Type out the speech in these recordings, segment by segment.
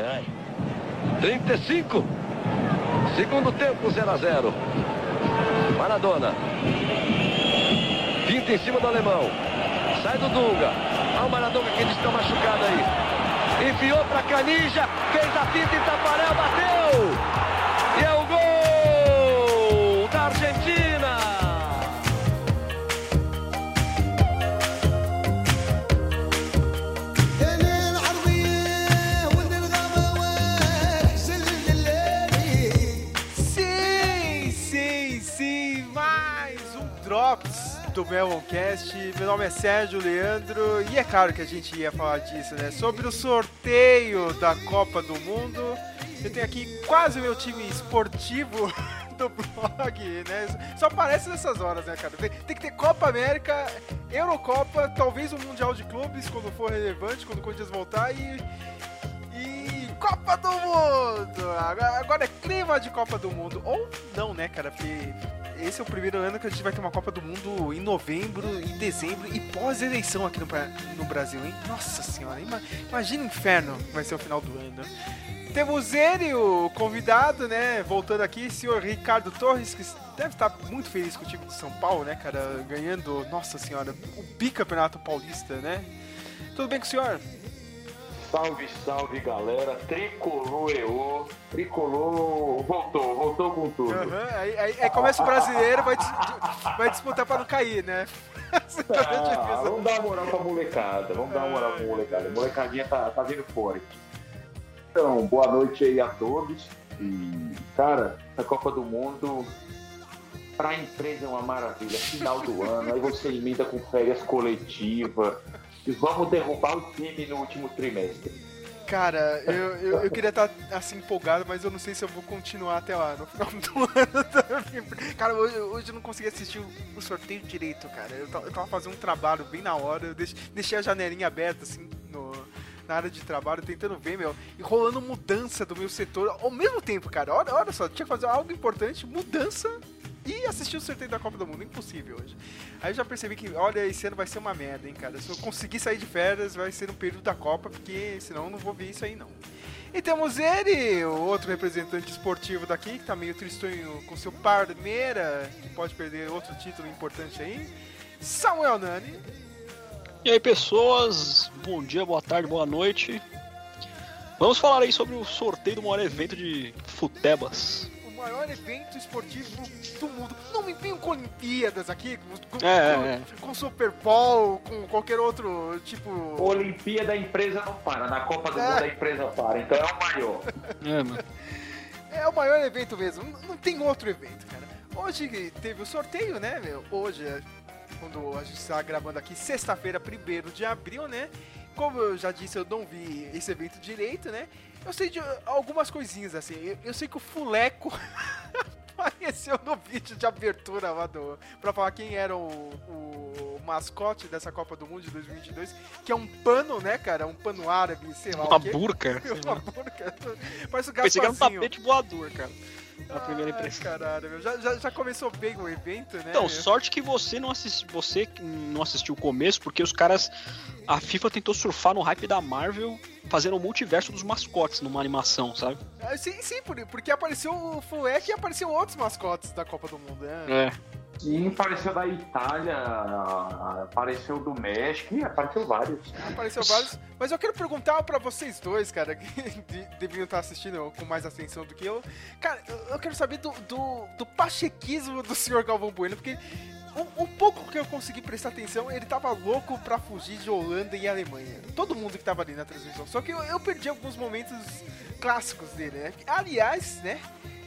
É. 35. Segundo tempo, 0 a 0. Maradona. Pinta em cima do alemão. Sai do Dunga. Olha o Maradona que está machucado aí. Enfiou para Canija. Fez a pinta em Tafarel. Bateu. Do Meloncast. Meu nome é Sérgio Leandro e é claro que a gente ia falar disso, né? Sobre o sorteio da Copa do Mundo. Eu tenho aqui quase o meu time esportivo do blog, né? Só aparece nessas horas, né, cara? Tem, tem que ter Copa América, Eurocopa, talvez o Mundial de Clubes quando for relevante, quando o Corinthians voltar e e Copa do Mundo! Agora, agora é clima de Copa do Mundo. Ou não, né, cara? Porque esse é o primeiro ano que a gente vai ter uma Copa do Mundo em novembro, em dezembro e pós-eleição aqui no, no Brasil, hein? Nossa senhora, ima- imagina o inferno que vai ser o final do ano. Temos ele, o convidado, né? Voltando aqui, senhor Ricardo Torres, que deve estar muito feliz com o time de São Paulo, né, cara? Ganhando, nossa senhora, o bicampeonato paulista, né? Tudo bem com o senhor? Salve, salve galera, tricolor EO, tricolor voltou, voltou com tudo. Aham, aí, aí- aí começa o brasileiro, vai, vai disputar pra não cair, né? Ah, vamos dar uma moral pra molecada, vamos dar uma moral pra molecada. A molecadinha tá, tá vindo forte. Então, boa noite aí a todos. E, cara, essa Copa do Mundo pra empresa é uma maravilha. Final do ano, aí você emenda com férias coletivas. E vamos derrubar o time no último trimestre. Cara, eu, eu, eu queria estar assim empolgado, mas eu não sei se eu vou continuar até lá no final do ano. Cara, hoje, hoje eu não consegui assistir o, sorteio direito, cara. Eu, eu tava fazendo um trabalho bem na hora, eu deixei, deixei a janelinha aberta assim no, na área de trabalho, tentando ver, meu, e rolando mudança do meu setor ao mesmo tempo, cara. Olha, olha só, tinha que fazer algo importante, mudança e assistir o sorteio da Copa do Mundo. Impossível hoje. Aí eu já percebi que, olha, esse ano vai ser uma merda, hein, cara. Se eu conseguir sair de férias, vai ser no período da Copa, porque senão eu não vou ver isso aí, não. E temos ele, o outro representante esportivo daqui, que tá meio tristonho com seu Parmeira, que pode perder outro título importante aí. Samuel Nani. E aí, pessoas, bom dia, boa tarde, boa noite. Vamos falar aí sobre o sorteio do maior evento de futebas. O maior evento esportivo do mundo. Não me venham com Olimpíadas aqui, com, com, É, com, é. com Super Bowl, com qualquer outro tipo. Olimpíada a empresa não para, na Copa do É. Mundo a empresa para, então é o maior. É, mano. É o maior evento mesmo, não, não tem outro evento, cara. Hoje teve o sorteio, né, meu? Hoje, é quando a gente está gravando aqui, sexta-feira, 1 de abril, né? Como eu já disse, eu não vi esse evento direito, né? Eu sei de algumas coisinhas, assim. Eu, eu sei que o Fuleco apareceu no vídeo de abertura lá do. pra falar quem era o, o mascote dessa Copa do Mundo de 2022, que é um pano, né, cara? Um pano árabe, sei lá Uma o quê. burca. Uma burca. Parece o Pensei que era um tapete voador, cara. Na primeira impressão. caralho. Já, já, já começou bem o evento, né? Então, sorte que você não assistiu, você não assistiu o começo, porque os caras. A FIFA tentou surfar no hype da Marvel, fazendo o multiverso dos mascotes numa animação, sabe? Ah, Sim, sim, por- porque apareceu o Fleck e apareceu outros mascotes da Copa do Mundo, né? É. Sim, apareceu da Itália, apareceu do México, apareceu vários. Apareceu vários. Mas eu quero perguntar pra vocês dois, cara, que de- deviam estar assistindo com mais atenção do que eu. Cara, eu, quero saber do, do, do pachequismo do senhor Galvão Bueno, porque um, um pouco que eu consegui prestar atenção, ele tava louco pra fugir de Holanda e Alemanha. Todo mundo que tava ali na transmissão. Só que eu, eu perdi alguns momentos clássicos dele, né? Aliás, né?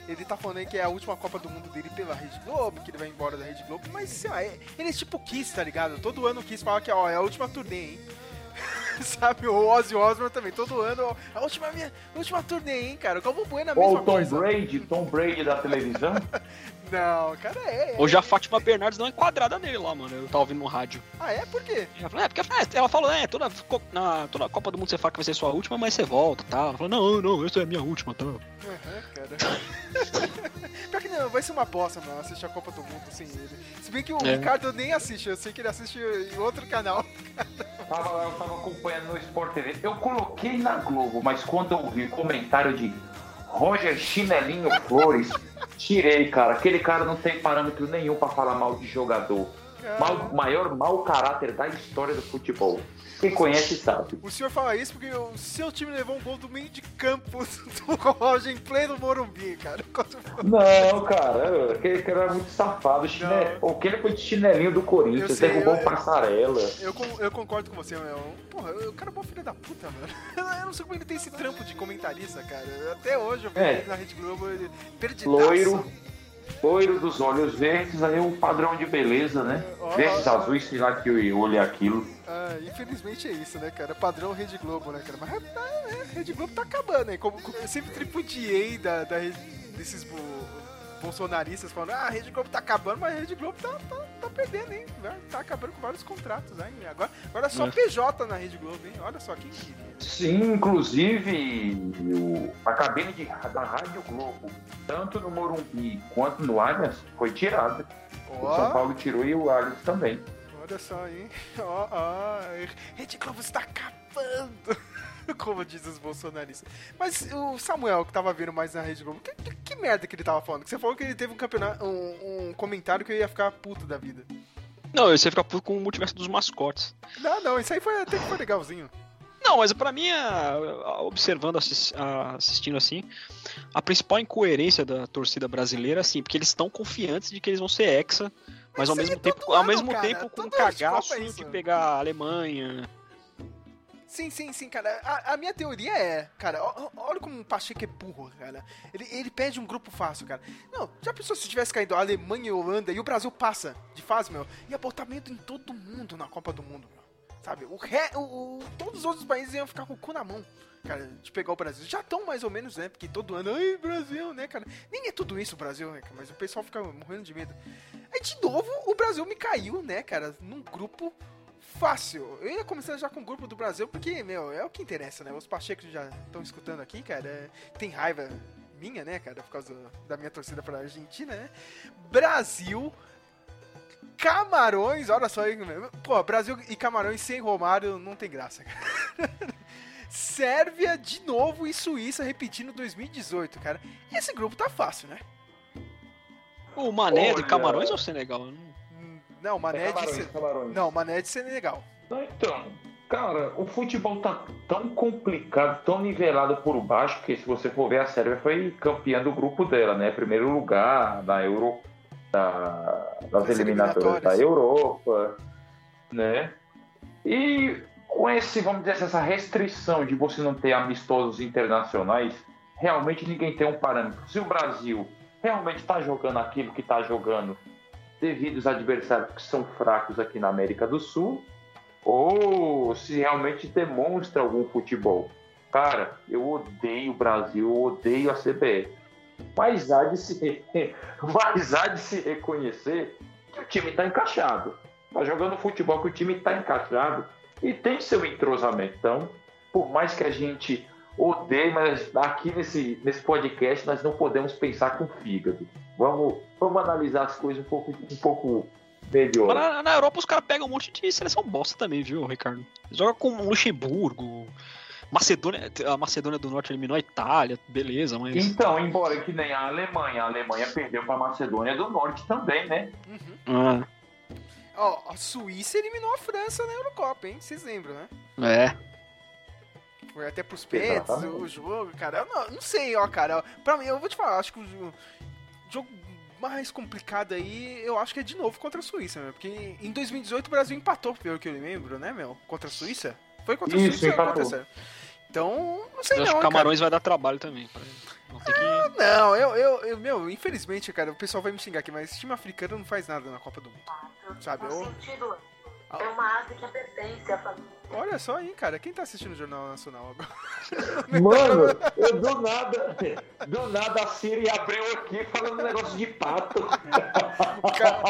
Ele tá falando aí que é a última Copa do Mundo dele pela Rede Globo, que ele vai embora da Rede Globo, mas sei lá, é- ele é tipo Kiss, tá ligado? Todo ano o Kiss fala que ó, é a última turnê, hein? Sabe, o Ozzy Osbourne também, todo ano, a última, minha, a última turnê, hein, cara? Como Bueno é a Ou mesma o Tom coisa. Brady, Tom Brady da televisão. Não, cara, é. é. Hoje a Fátima Bernardes deu uma enquadrada nele lá, mano. Eu tava ouvindo no rádio. Ah, é? Por quê? Ela falou, é, porque é, ela falou, é, toda, na, toda Copa do Mundo você fala que vai ser sua última, mas você volta, tá? Ela falou, não, não, essa é a minha última, tá? Aham, cara. Não, vai ser uma bosta, mano, assistir a Copa do Mundo sem ele. Se bem que o É. Ricardo nem assiste, eu sei que ele assiste em outro canal. tava lá, eu tava acompanhando no Sport TV. Eu coloquei na Globo, mas quando eu vi comentário de Roger Chinelinho Flores, tirei, cara. Aquele cara não tem parâmetro nenhum para falar mal de jogador. Mal, maior mau caráter da história do futebol. Quem conhece sabe. O senhor fala isso porque o seu time levou um gol do meio de campo do Roger em pleno Morumbi, cara. Não, cara, aquele cara era muito safado. Chine... O que ele foi de chinelinho do Corinthians, sei, derrubou um passarela. Eu, eu, concordo com você, meu. Porra, o cara é bom filho da puta, mano. Eu não sei como ele tem esse trampo de comentarista, cara. Até hoje eu vi é. ele na Rede Globo, ele perdidaço. Loiro loiro dos olhos verdes, aí um padrão de beleza, né? verdes, azuis, sei lá que o olho é aquilo. Ah, infelizmente é isso, né, cara? Padrão Rede Globo, né, cara? Mas é, Rede Globo tá acabando, né? Como, como eu sempre tripudiei da, da, desses bolsonaristas falando, ah, a Rede Globo tá acabando, mas a Rede Globo tá, tá, tá perdendo, hein? Tá acabando com vários contratos, né? Agora, agora é só é. PJ na Rede Globo, hein? Olha só, quem queria. Sim, inclusive o, a cabine de, da Rádio Globo, tanto no Morumbi quanto no Allianz, foi tirada. Oh. O São Paulo tirou e o Allianz também. Olha só, hein? Ó, ó, Rede Globo está acabando! Como diz os bolsonaristas. Mas o Samuel, que tava vendo mais na Rede Globo, que, que, que merda que ele tava falando? Que você falou que ele teve um campeonato, um, um comentário que eu ia ficar puto da vida. Não, você ia ficar puto com o multiverso dos mascotes. Não, não, isso aí foi, até que foi legalzinho. Não, mas para mim, observando, assistindo assim, a principal incoerência da torcida brasileira, assim, porque eles estão confiantes de que eles vão ser hexa, mas, mas ao mesmo tempo, ano, ao mesmo cara, tempo com um cagaço de pegar a Alemanha. Sim, sim, sim, cara. A, a, minha teoria é, cara, olha como o Pacheco é burro, cara. Ele, ele pede um grupo fácil, cara. Não, já pensou se tivesse caído a Alemanha e a Holanda e o Brasil passa de fase, meu? Botar medo em todo mundo na Copa do Mundo, meu. Sabe? O, re, o, o, todos os outros países iam ficar com o cu na mão, cara, de pegar o Brasil. Já estão mais ou menos, né? Porque todo ano, ai, Brasil, né, cara? Nem é tudo isso o Brasil, né, cara? Mas o pessoal fica morrendo de medo. Aí, de novo, o Brasil me caiu, né, cara, num grupo fácil. Eu ia começar já com o grupo do Brasil, porque, meu, é o que interessa, né? Os Pachecos já estão escutando aqui, cara. É, tem raiva minha, né, cara, por causa da minha torcida pra Argentina, né? Brasil Camarões, olha só aí. Pô, Brasil e Camarões sem Romário não tem graça, cara. Sérvia de novo e Suíça repetindo 2018, cara. E esse grupo tá fácil, né? O Mané é de Camarões ou Senegal? Não, Mané é de Senegal. Não, Mané de Senegal. Então, cara, o futebol tá tão complicado, tão nivelado por baixo, que se você for ver, a Sérvia foi campeã do grupo dela, né? Primeiro lugar da Euro da, das eliminatórias da Europa, né? E com esse, vamos dizer assim, essa restrição de você não ter amistosos internacionais, realmente ninguém tem um parâmetro. Se o Brasil realmente está jogando aquilo que está jogando devido aos adversários que são fracos aqui na América do Sul, ou se realmente demonstra algum futebol. Cara, eu odeio o Brasil, eu odeio a CBF. Mas há de se, mas há de se reconhecer que o time está encaixado. Está jogando futebol que o time está encaixado e tem seu entrosamento. Então, por mais que a gente odeie, mas aqui nesse, nesse podcast nós não podemos pensar com fígado. Vamos, vamos analisar as coisas um pouco, um pouco melhor. Na, na Europa os caras pegam um monte de seleção bosta também, viu, Ricardo? Joga com Luxemburgo, Macedônia, a Macedônia do Norte eliminou a Itália, beleza, mas. Então, embora que nem a Alemanha, a Alemanha perdeu para a Macedônia do Norte também, né? Uhum. Ah. Ó, a Suíça eliminou a França na Eurocopa, hein? Vocês lembram, né? É. Foi até pros pets o jogo, cara. Eu não, não sei, ó, cara. Pra mim, eu vou te falar, acho que o jogo mais complicado aí, eu acho que é de novo contra a Suíça, meu. Porque em 2018 o Brasil empatou, pelo que eu lembro, né, meu? Contra a Suíça? Foi contra a Isso, Suíça empatou. contra a Então, não sei eu não, acho que Camarões cara. vai dar trabalho também. Não, que... ah, não eu, eu, eu, meu, infelizmente, cara, o pessoal vai me xingar aqui, mas time africano não faz nada na Copa do Mundo. Sabe? Eu... É uma ave que pertence à família. Olha só aí, cara. Quem tá assistindo o Jornal Nacional agora? Mano, eu do nada, do nada a Siri abriu aqui falando um negócio de pato. O cara,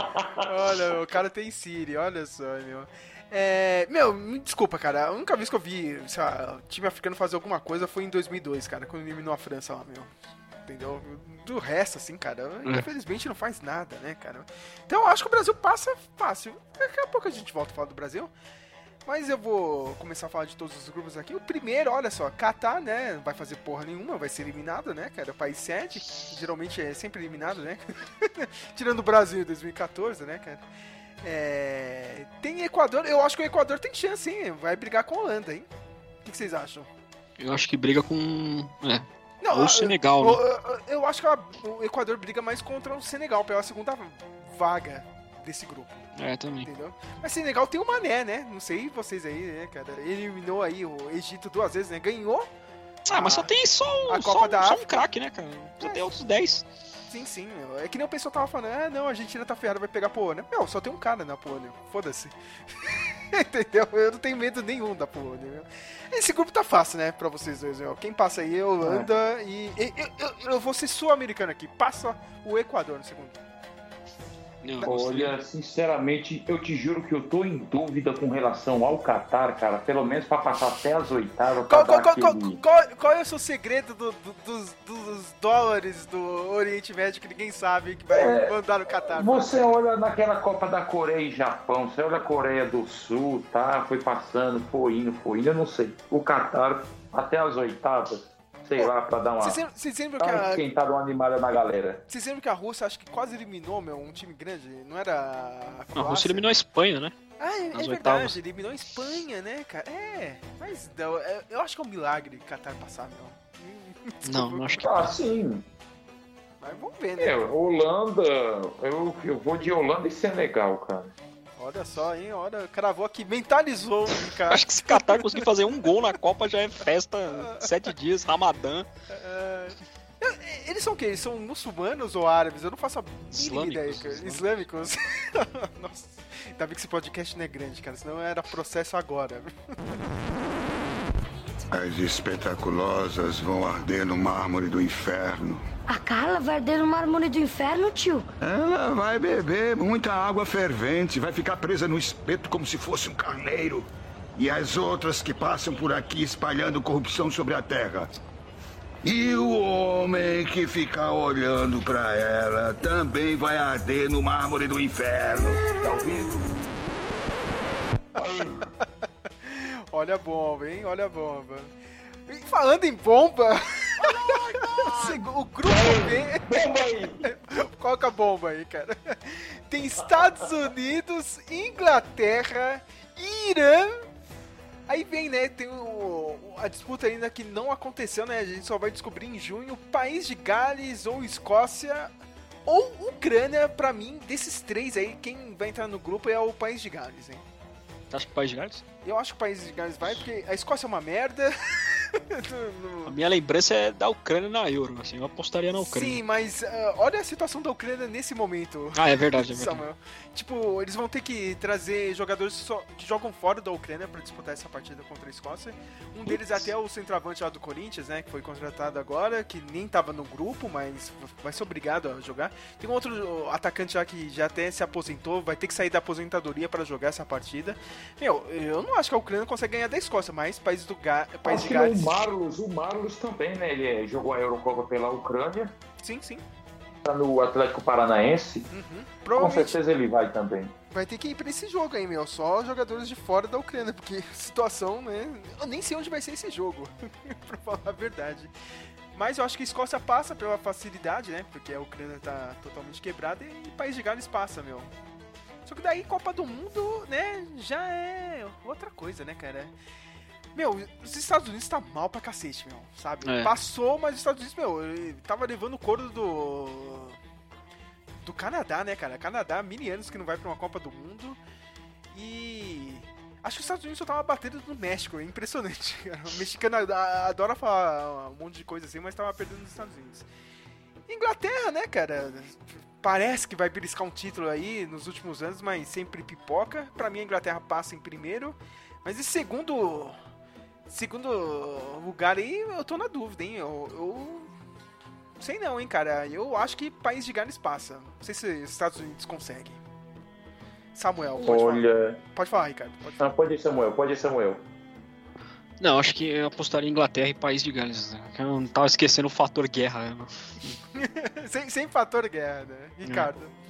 olha, o cara tem Siri, olha só, meu. É, meu, me desculpa, cara. A única vez que eu vi lá, o time africano fazer alguma coisa foi em 2002, cara, quando eliminou a França lá, meu. Entendeu? Do resto, assim, cara, é. infelizmente não faz nada, né, cara? Então eu acho que o Brasil passa fácil. Daqui a pouco a gente volta a falar do Brasil. Mas eu vou começar a falar de todos os grupos aqui. O primeiro, olha só, Catar, né? Não vai fazer porra nenhuma, vai ser eliminado, né, cara? País 7, geralmente é sempre eliminado, né? Tirando o Brasil em 2014, né, cara? É... Tem Equador, eu acho que o Equador tem chance, hein? Vai brigar com a Holanda, hein? O que vocês acham? Eu acho que briga com. É. Não, Ou o Senegal, eu, né? Eu, eu acho que o Equador briga mais contra o Senegal, pela segunda vaga desse grupo. É, também. Entendeu? Mas Senegal tem o Mané, né? Não sei vocês aí, né, cara? Ele eliminou aí o Egito duas vezes, né? Ganhou. Ah, mas só tem só, a Copa só, da só um craque, né, cara? Só é. tem outros 10. Sim, sim, meu. É que nem o pessoal tava falando, ah, não, a Argentina tá ferrada, vai pegar Polônia. Meu, só tem um cara na Polônia. Foda-se. Entendeu? Eu não tenho medo nenhum da meu. Esse grupo tá fácil, né, pra vocês dois, meu. Quem passa aí é Holanda é. e. Eu, eu, eu vou ser sul-americano aqui. Passa o Equador no segundo. Não, Olha, sinceramente, eu te juro que eu tô em dúvida com relação ao Qatar, cara. Pelo menos pra passar até as oitavas. Qual, qual, qual, qual, qual, é o seu segredo do, do, dos, dos, dólares do Oriente Médio que ninguém sabe que vai é, mandar no Qatar? Você olha naquela Copa da Coreia e Japão, você olha a Coreia do Sul, tá? Foi passando, foi indo, foi indo, eu não sei. O Qatar até as oitavas sei lá, pra dar uma. Vocês lembram que a. Esquentada uma animada na galera. Vocês lembram que a Rússia acho que quase eliminou, meu, um time grande? Não era. A, a Rússia eliminou a Espanha, né? Ah, é, é verdade, oitavas. eliminou a Espanha, né, cara? É, mas eu, eu acho que é um milagre Qatar passar, meu. Não, não acho que. Ah, sim. Mas vamos ver, né? É, Holanda. Eu, eu vou de Holanda e Senegal, cara. Olha só, hein? Olha, cravou aqui, mentalizou, cara. Acho que se Qatar conseguir fazer um gol na Copa já é festa, sete dias, Ramadã. É... Eles são o quê? Eles são muçulmanos ou árabes? Eu não faço a mínima ideia, cara. Islâmicos. Nossa, ainda bem que esse podcast não é grande, cara, senão era processo agora. As espetaculosas vão arder no mármore do inferno. A Carla vai arder no mármore do inferno, tio? Ela vai beber muita água fervente, vai ficar presa no espeto como se fosse um carneiro. E as outras que passam por aqui espalhando corrupção sobre a terra. E o homem que ficar olhando para ela também vai arder no mármore do inferno. Tá ouvindo? Olha a bomba, hein? Olha a bomba. E falando em bomba. o grupo B. Bomba aí! Coloca a bomba aí, cara. Tem Estados Unidos, Inglaterra, Irã. Aí vem, né? Tem o, a disputa ainda que não aconteceu, né? A gente só vai descobrir em junho. País de Gales ou Escócia ou Ucrânia, pra mim, desses três aí, quem vai entrar no grupo é o País de Gales, hein? Acho que o País de Gales? Eu acho que o País de Gales vai, porque a Escócia é uma merda. A minha lembrança é da Ucrânia na Euro, assim, eu apostaria na Ucrânia. Sim, mas uh, olha a situação da Ucrânia nesse momento. Ah, é verdade, é verdade. Samuel. Tipo, eles vão ter que trazer jogadores só, que jogam fora da Ucrânia para disputar essa partida contra a Escócia. Um deles até é o centroavante lá do Corinthians, né, que foi contratado agora, que nem tava no grupo, mas vai ser obrigado a jogar. Tem um outro atacante lá que já até se aposentou, vai ter que sair da aposentadoria para jogar essa partida. Meu, eu não acho que a Ucrânia consegue ganhar da Escócia, mas país do Ga país de Gales... Marlos, o Marlos também, né, ele jogou a Eurocopa pela Ucrânia. Sim, sim tá no Atlético Paranaense, uhum. com certeza ele vai também. Vai ter que ir pra esse jogo aí, meu. Só jogadores de fora da Ucrânia, porque situação, né? Eu nem sei onde vai ser esse jogo, pra falar a verdade. Mas eu acho que a Escócia passa pela facilidade, né? Porque a Ucrânia tá totalmente quebrada e o País de Gales passa, meu. Só que daí Copa do Mundo, né, já é outra coisa, né, cara? Meu, os Estados Unidos tá mal pra cacete, meu, sabe? É. Passou, mas os Estados Unidos, meu, tava levando o couro do. Do Canadá, né, cara? Canadá, mini anos que não vai pra uma Copa do Mundo. E. Acho que os Estados Unidos só tava batendo no México, é impressionante. O mexicano adora falar um monte de coisa assim, mas tava perdendo nos Estados Unidos. Inglaterra, né, cara? Parece que vai beliscar um título aí nos últimos anos, mas sempre pipoca. Para mim, a Inglaterra passa em primeiro. Mas em segundo, Segundo lugar aí, eu tô na dúvida, hein? Eu, eu sei não, hein, cara. Eu acho que País de Gales passa. Não sei se os Estados Unidos conseguem. Samuel, pode Olha... falar. Pode falar, Ricardo. Pode, falar. Não, pode ir, Samuel. Pode ir, Samuel. Não, acho que eu apostaria em Inglaterra e País de Gales. Né? Eu não tava esquecendo o fator guerra. Né? sem, sem fator guerra, né? Ricardo. É.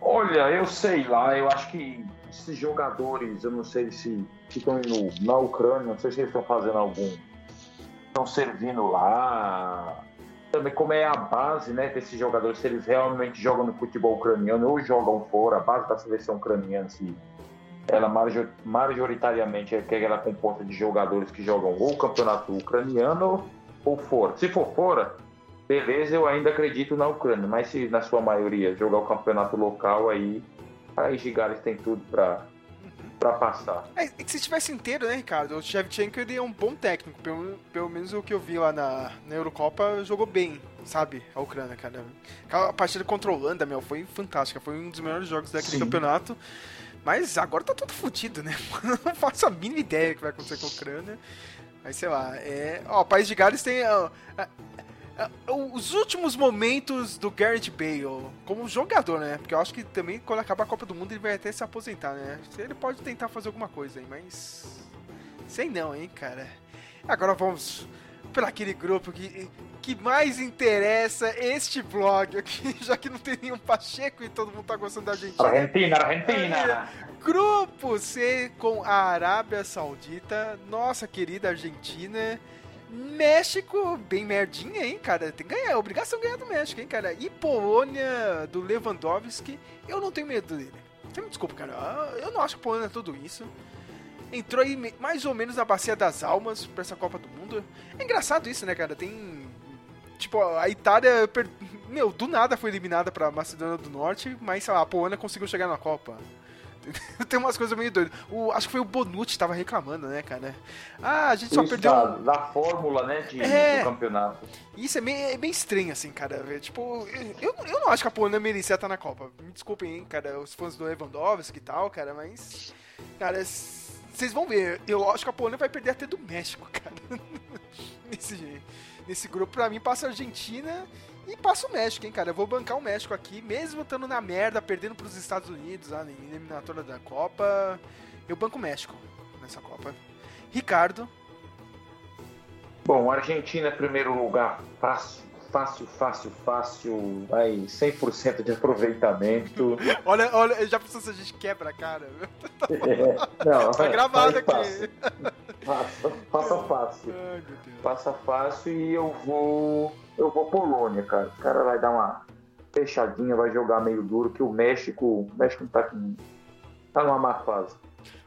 Olha, eu sei lá, eu acho que esses jogadores, eu não sei se estão indo na Ucrânia, não sei se eles estão fazendo algum. estão servindo lá. Também como é a base né, desses jogadores, se eles realmente jogam no futebol ucraniano ou jogam fora, a base da seleção ucraniana, se ela majoritariamente é que ela é composta de jogadores que jogam ou campeonato ucraniano ou fora. Se for fora, beleza, eu ainda acredito na Ucrânia, mas se na sua maioria jogar o campeonato local, aí aí Gigares tem tudo para para passar. É, é, que se estivesse inteiro, né, Ricardo? O Shevchenko ele é um bom técnico, pelo, pelo menos o que eu vi lá na, na Eurocopa, jogou bem, sabe? A Ucrânia, cara. Aquela partida contra a Holanda, meu, foi fantástica, foi um dos melhores jogos daquele Sim. campeonato. Mas agora tá tudo fodido, né? não faço a mínima ideia do que vai acontecer com a Ucrânia. Mas sei lá, é. Ó, o País de Gales tem. Ó, os últimos momentos do Garrett Bale como jogador, né? Porque eu acho que também quando acabar a Copa do Mundo ele vai até se aposentar, né? Ele pode tentar fazer alguma coisa aí, mas. Sei não, hein, cara. Agora vamos para aquele grupo que, que mais interessa este blog aqui, já que não tem nenhum Pacheco e todo mundo tá gostando da Argentina. Argentina, Argentina! É, grupo C com a Arábia Saudita, nossa querida Argentina. México, bem merdinha, hein, cara? Tem que ganhar, é obrigação ganhar do México, hein, cara? E Polônia do Lewandowski, eu não tenho medo dele. Você me desculpa, cara. Eu não acho que Polônia é tudo isso entrou aí mais ou menos na bacia das almas pra essa Copa do Mundo. É engraçado isso, né, cara? Tem. Tipo, a Itália, meu, do nada foi eliminada pra Macedônia do Norte, mas sei lá, a Polônia conseguiu chegar na Copa. Tem umas coisas meio doidas. O, acho que foi o Bonucci que tava reclamando, né, cara? Ah, a gente só Isso perdeu. Da, da fórmula, né, de, é, do campeonato. Isso é bem, é bem estranho, assim, cara. Tipo, eu, eu não acho que a Polônia merecia estar na Copa. Me desculpem, hein, cara, os fãs do Lewandowski e tal, cara, mas. Cara, vocês vão ver, eu acho que a Polônia vai perder até do México, cara. nesse, nesse grupo, pra mim, passa a Argentina e passa o México, hein, cara. Eu vou bancar o México aqui, mesmo estando na merda, perdendo pros Estados Unidos na eliminatória da Copa. Eu banco o México nessa Copa. Ricardo. Bom, Argentina, primeiro lugar, fácil fácil, fácil, fácil, vai 100% de aproveitamento. olha, olha, já pensou se a gente quebra a cara? É, não, tá gravado aqui. Passa, passa fácil. Ai, passa fácil e eu vou. Eu vou Polônia, cara. O cara vai dar uma fechadinha, vai jogar meio duro, que o México. O México tá com. tá numa má fase.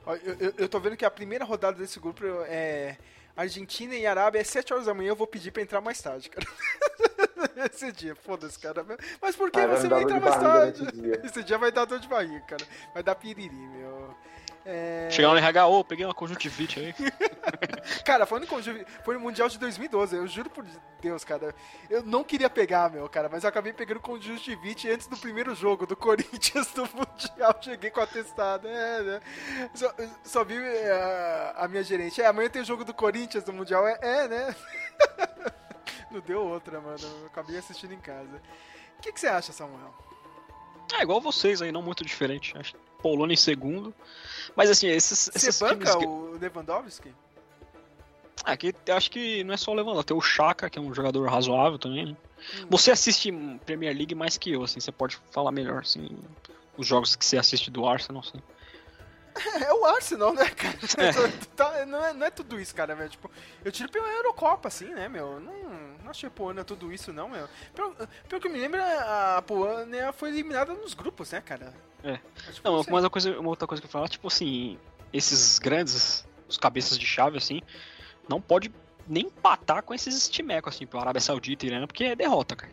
Eu, eu, eu tô vendo que a primeira rodada desse grupo é Argentina e Arábia, é 7 horas da manhã, eu vou pedir pra entrar mais tarde, cara. Esse dia, foda-se, cara. Mas por que ah, você vai entrar mais tarde? Esse dia vai dar dor de barriga, cara. Vai dar piriri, meu. É... Chegar no RH, ô, oh, peguei uma conjuntivite aí. cara, foi no, foi no Mundial de 2012, eu juro por Deus, cara. Eu não queria pegar, meu, cara, mas eu acabei pegando conjuntivite antes do primeiro jogo do Corinthians do Mundial. Cheguei com atestado. É, né? Só, só vi é, a minha gerente. É, amanhã tem jogo do Corinthians no Mundial. É, é né? não deu outra, mano. Eu acabei assistindo em casa. O que, que você acha, Samuel? É igual vocês aí, não muito diferente. Acho Polônia em segundo. Mas assim, esses. Você esses banca times... o Lewandowski? Aqui eu acho que não é só o Lewandowski, tem o Chaka, que é um jogador razoável também, né? Hum. Você assiste Premier League mais que eu, assim, você pode falar melhor, assim, os jogos que você assiste do Arsenal, assim. É o Arsenal, né, cara? É. Tá, não, é, não é tudo isso, cara, velho. Tipo, eu tiro pela Eurocopa, assim, né, meu? Não, não achei a Polônia tudo isso, não, meu. Pelo, pelo que eu me lembro, a Polônia foi eliminada nos grupos, né, cara? É. Não, uma, uma, coisa, uma outra coisa que eu falar, tipo assim, esses grandes, os cabeças de chave, assim, não pode nem empatar com esses estimecos, assim, pro Arábia Saudita e Irã, porque é derrota, cara.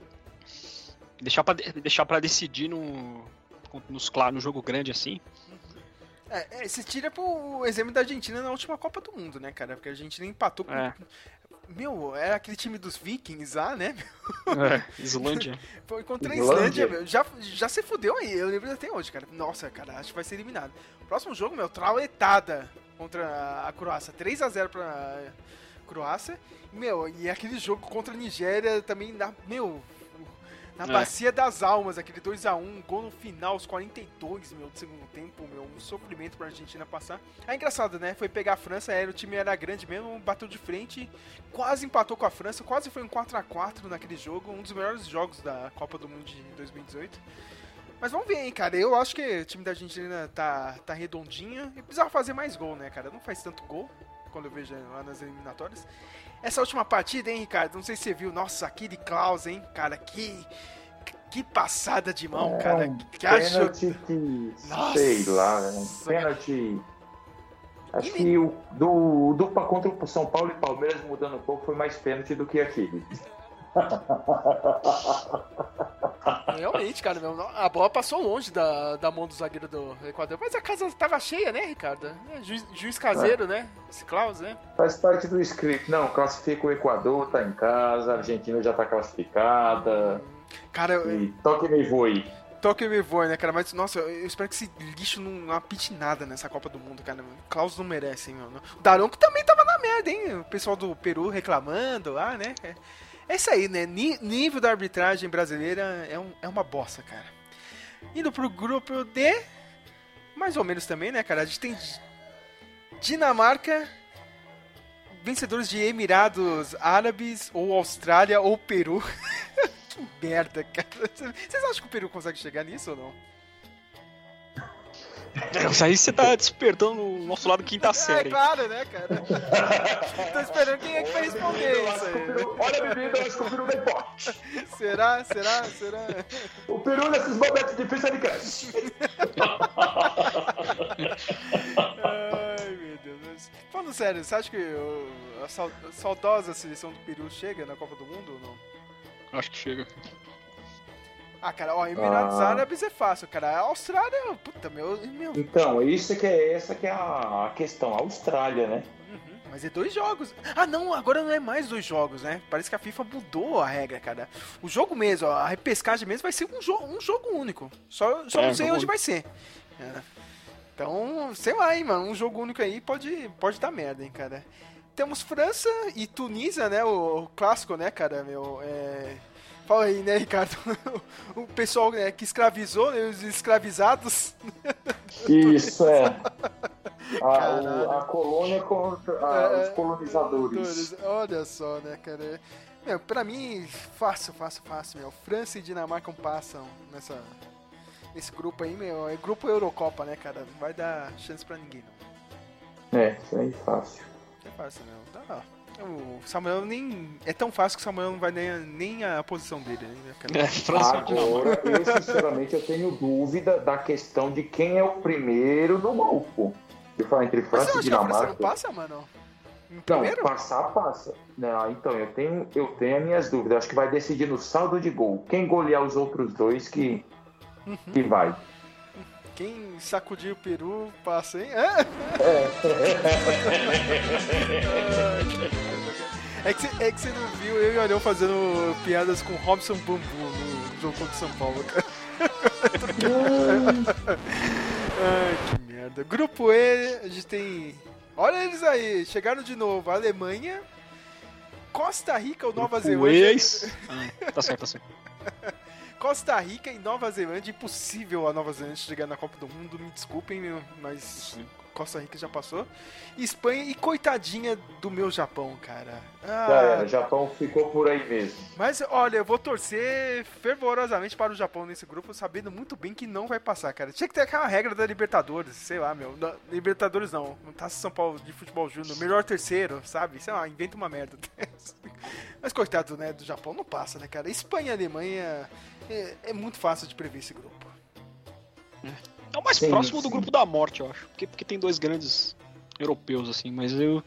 Deixar pra, deixar pra decidir no, nos, no jogo grande, assim, é, é, você tira pro exemplo da Argentina na última Copa do Mundo, né, cara? Porque a Argentina empatou com. É. Meu, era aquele time dos Vikings lá, né? É, Islândia. Foi contra a Islândia, meu. Já, já se fudeu aí, eu lembro até hoje, cara. Nossa, cara, acho que vai ser eliminado. Próximo jogo, meu, trauletada contra a Croácia. 3x0 pra Croácia. Meu, e aquele jogo contra a Nigéria também dá. Meu, na é. Bacia das Almas, aquele 2x1, gol no final, aos 42, meu, do segundo tempo, meu, um sofrimento pra Argentina passar. É engraçado, né? Foi pegar a França, era, o time era grande mesmo, bateu de frente, quase empatou com a França, quase foi um 4x4 naquele jogo, um dos melhores jogos da Copa do Mundo de 2018. Mas vamos ver, hein, cara. Eu acho que o time da Argentina tá, tá redondinho e precisava fazer mais gol, né, cara? Não faz tanto gol quando eu vejo lá nas eliminatórias. Essa última partida, hein, Ricardo? Não sei se você viu. Nossa, aquele Klaus, hein, cara? Que, que passada de mão, É, cara. Que pênalti que. Nossa. Sei lá, né? pênalti. Acho que o do, do contra o São Paulo e Palmeiras mudando um pouco foi mais pênalti do que aquele. Realmente, cara, a bola passou longe da, da mão do zagueiro do Equador. Mas a casa tava cheia, né, Ricardo? É, juiz, juiz caseiro, né? Esse Klaus, né? Faz parte do script. Não, classifica o Equador, tá em casa, a Argentina já tá classificada. Cara, eu, E toque me voe. toque me voe, né, cara? Mas, nossa, eu eu espero que esse lixo não, não apite nada nessa Copa do Mundo, cara. O Klaus não merece, hein, meu. O Daronco também tava na merda, hein? O pessoal do Peru reclamando lá, né? É, é isso aí, né? Ni- nível da arbitragem brasileira é, um- é uma bosta, cara. Indo pro grupo D, mais ou menos também, né, cara? A gente tem Di- Dinamarca, vencedores de Emirados Árabes, ou Austrália, ou Peru. que merda, cara. Vocês acham que o Peru consegue chegar nisso ou não? Isso aí você tá despertando o nosso lado quinta É série. claro, né, cara? Tô esperando quem é que vai responder isso aí. Olha, bebida, eu acho que o Peru não pode. Será? Será? Será? O Peru nesses momentos difíceis ele cresce. Ai, meu Deus. Mas, falando sério, você acha que a a saudosa seleção do Peru chega na Copa do Mundo ou não? Acho que chega. Ah, cara, ó, Emirados Ah. Árabes é fácil, cara. A Austrália, puta, meu. meu Então, isso que é essa que é a questão. A Austrália, né? Uhum, mas é dois jogos. Ah, não, agora não é mais dois jogos, né? Parece que a FIFA mudou a regra, cara. O jogo mesmo, ó, a repescagem mesmo vai ser um, jo um jogo único. Só, só É, não sei onde vai ser. É. Então, sei lá, hein, mano. Um jogo único aí pode, pode dar merda, hein, cara. Temos França e Tunísia, né? O, o clássico, né, cara, meu. É... Fala aí, né, Ricardo? o pessoal né, que escravizou, né, os escravizados. Isso, é. A, o- a colônia contra a- É, os colonizadores. Olha só, né, cara? Meu, pra mim, fácil, fácil, fácil, meu. França e Dinamarca passam nessa, nesse grupo aí, meu. É grupo Eurocopa, né, cara? Não vai dar chance pra ninguém, não. É, isso aí é fácil. É fácil, não. O Samuel nem. É tão fácil que o Samuel não vai nem, nem a posição dele, né? É. Agora, eu sinceramente eu tenho dúvida da questão de quem é o primeiro no grupo. Eu falo entre Mas França você e acha que a França Dinamarca. não passa, mano? Primeiro? passar, passa. Não, então, eu tenho, eu tenho as minhas dúvidas. Acho que vai decidir no saldo de gol. Quem golear os outros dois que, Uhum. que vai. Quem sacudir o Peru passa, hein? É. É que, você, é que você não viu eu e o Ariel fazendo piadas com Robson Bambu no jogo contra o São Paulo, cara. Ai, que merda. Grupo E, a gente tem. Olha eles aí, chegaram de novo. Alemanha, Costa Rica ou Nova Zelândia. ex. Ah, tá certo, tá certo. Costa Rica e Nova Zelândia. Impossível a Nova Zelândia chegar na Copa do Mundo, me desculpem, meu, mas Costa Rica já passou. Espanha e coitadinha do meu Japão, cara. Ah, o Japão ficou por aí mesmo. Mas olha, eu vou torcer fervorosamente para o Japão nesse grupo, sabendo muito bem que não vai passar, cara. Tinha que ter aquela regra da Libertadores, sei lá, meu. Da- Libertadores não, não tá São Paulo de futebol júnior, melhor terceiro, sabe? Sei lá, inventa uma merda. Mas coitado, né, do Japão não passa, né, cara? Espanha e Alemanha é, é muito fácil de prever esse grupo. É o mais Sim, próximo do sim. grupo da morte, eu acho. Porque, porque tem dois grandes europeus, assim. Mas eu,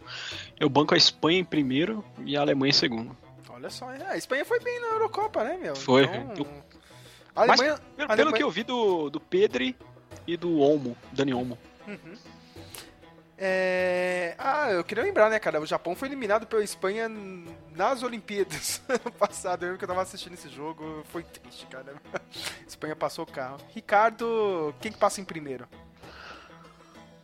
eu banco a Espanha em primeiro e a Alemanha em segundo. Olha só, a Espanha foi bem na Eurocopa, né, meu? Foi, Então, eu- a Alemanha. Pelo, pelo Alemanha- que eu vi do, do Pedri e do Olmo, Dani Olmo. Uhum. É... Ah, eu queria lembrar, né, cara? O Japão foi eliminado pela Espanha nas Olimpíadas ano passado. Eu lembro que eu tava assistindo esse jogo. Foi triste, cara. A Espanha passou o carro. Ricardo, quem que passa em primeiro?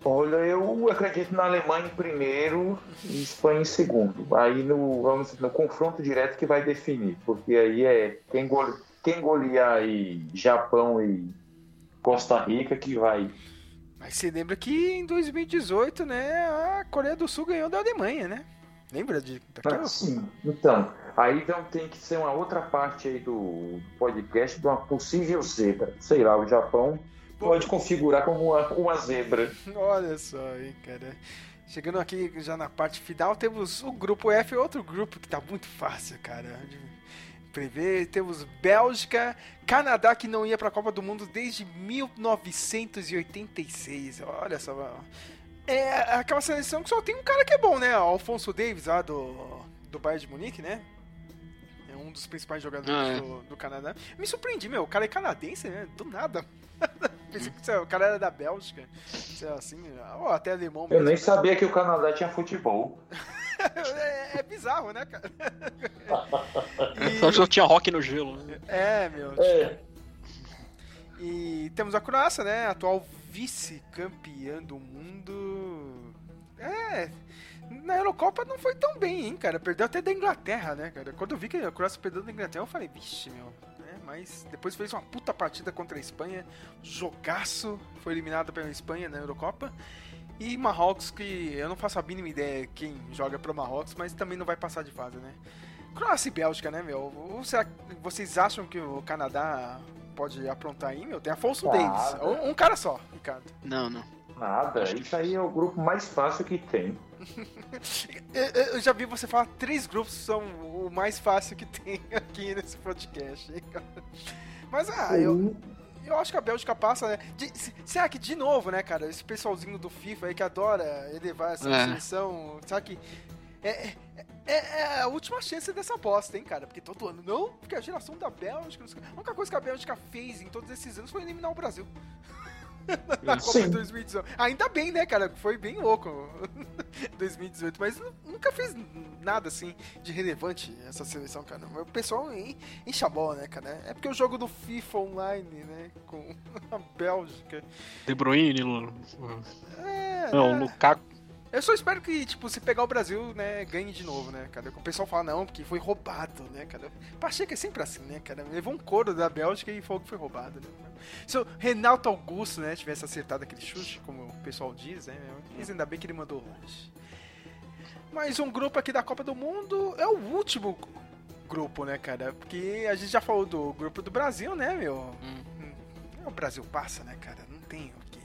Olha, eu acredito na Alemanha em primeiro e Espanha em segundo. Aí no, vamos, no confronto direto que vai definir, porque aí é quem, gole, quem golear aí Japão e Costa Rica que vai. Mas você lembra que em 2018, né, a Coreia do Sul ganhou da Alemanha, né? Lembra de Ah, sim. Então, aí então tem que ser uma outra parte aí do podcast de uma possível zebra. Sei lá, o Japão pode configurar como uma, uma zebra. Olha só aí, cara. Chegando aqui já na parte final, temos o grupo F, outro grupo que tá muito fácil, cara. De prever. Temos Bélgica, Canadá que não ia pra Copa do Mundo desde 1986. Olha só. É aquela seleção que só tem um cara que é bom, né? O Alfonso Davis, lá do, do Bayern de Munique, né? É um dos principais jogadores Ah, é. do, do Canadá. Me surpreendi, meu. O cara é canadense, né? Do nada. Pensei que o cara era da Bélgica. Sei lá, assim. Ou até alemão Eu mesmo. nem né? sabia que o Canadá tinha futebol. é, é bizarro, né, cara? Só que só tinha rock no gelo. Né? É, meu. É. E temos a Croácia, né? Atual vice-campeã do mundo. É. Na Eurocopa não foi tão bem, hein, cara. Perdeu até da Inglaterra, né, cara? Quando eu vi que a Croácia perdeu da Inglaterra, eu falei, vixe, meu. É, mas depois fez uma puta partida contra a Espanha. Jogaço. Foi eliminada pela Espanha na Eurocopa. E Marrocos, que eu não faço a mínima ideia quem joga pro Marrocos, mas também não vai passar de fase, né? Croácia e Bélgica, né, meu? Ou será que vocês acham que o Canadá pode aprontar aí, meu? Tem Afonso Nada. Davis. Um, um cara só, Ricardo. Não, não. Nada. Isso aí é o grupo mais fácil que tem. Eu, já vi você falar três grupos são o mais fácil que tem aqui nesse podcast, hein, cara? Mas, ah, eu, eu acho que a Bélgica passa, né? De- se- será que, de novo, né, cara? Esse pessoalzinho do FIFA aí que adora elevar essa É. seleção, será que... É, é, é- é a última chance dessa aposta, hein, cara? Porque todo ano, não, porque a geração da Bélgica... A única coisa que a Bélgica fez em todos esses anos foi eliminar o Brasil. Na Copa Sim. de 2018. Ainda bem, né, cara? Foi bem louco 2018, mas nu- nunca fez nada assim de relevante essa seleção, cara. O pessoal a bola, né, cara? É porque o jogo do FIFA online, né, com a Bélgica. De Bruyne, Lu- É, não, né? Lukaku. Eu só espero que, tipo, se pegar o Brasil, né, ganhe de novo, né, cara? O pessoal fala, não, porque foi roubado, né, cara? Pacheco é sempre assim, né, cara? Levou um couro da Bélgica e falou que foi roubado, né? Se o Renato Augusto, né, tivesse acertado aquele chute, como o pessoal diz, né? Mas ainda bem que ele mandou longe. Mais um grupo aqui da Copa do Mundo é o último grupo, né, cara? Porque a gente já falou do grupo do Brasil, né, meu? Hum, O Brasil passa, né, cara? Não tem o que.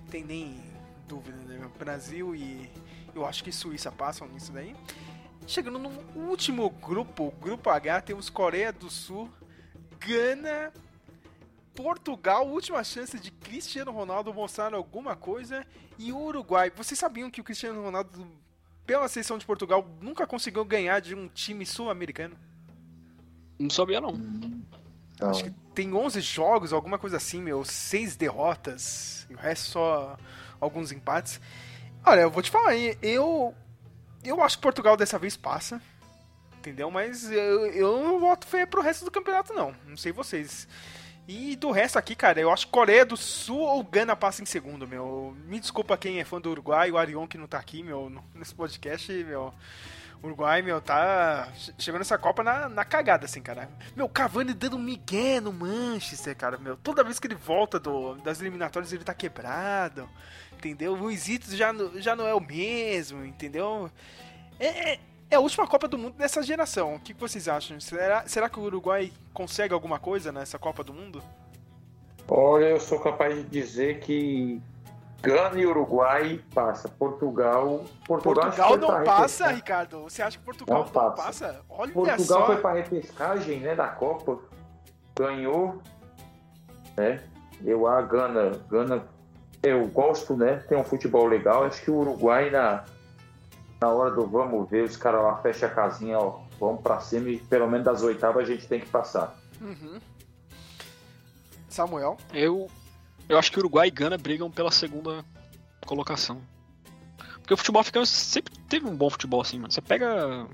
Não tem nem dúvida, né? Brasil e eu acho que Suíça passam nisso daí. Chegando no último grupo, o grupo H, temos Coreia do Sul, Gana, Portugal, última chance de Cristiano Ronaldo mostrar alguma coisa, e Uruguai. Vocês sabiam que o Cristiano Ronaldo, pela seleção de Portugal, nunca conseguiu ganhar de um time sul-americano? Não sabia, não. Então, Acho que tem 11 jogos, alguma coisa assim, meu, seis derrotas, e o resto só alguns empates. Olha, eu vou te falar eu eu acho que Portugal dessa vez passa, entendeu? Mas eu, eu não voto fé pro resto do campeonato não, não sei vocês. E do resto aqui, cara, eu acho que Coreia do Sul ou Gana passa em segundo, meu. Me desculpa quem é fã do Uruguai, o Arion que não tá aqui, meu, nesse podcast, meu. Uruguai, meu, tá che- chegando nessa Copa na, na cagada, assim, cara. Meu, Cavani dando um migué no Manchester, cara, meu. Toda vez que ele volta do, das eliminatórias, ele tá quebrado, entendeu? O Luizito já, não- já não é o mesmo, entendeu? É, é- é a última Copa do Mundo dessa geração. O que vocês acham? Será, será que o Uruguai consegue alguma coisa nessa Copa do Mundo? olha, eu sou capaz de dizer que Gana e Uruguai passa. Portugal. Portugal, Portugal não passa, repesca- Ricardo? Você acha que Portugal Não não passa. passa? Olha Portugal só. foi para repescagem né, da Copa. Ganhou. Né? Eu a Gana. Gana eu gosto, né? Tem um futebol legal. Acho que o Uruguai na, na hora do vamos ver, os caras lá fecham a casinha, ó. Vamos pra cima e pelo menos das oitavas a gente tem que passar. Uhum. Samuel. Eu, eu acho que Uruguai e Gana brigam pela segunda colocação. Porque o futebol africano sempre teve um bom futebol assim, mano. Você pega.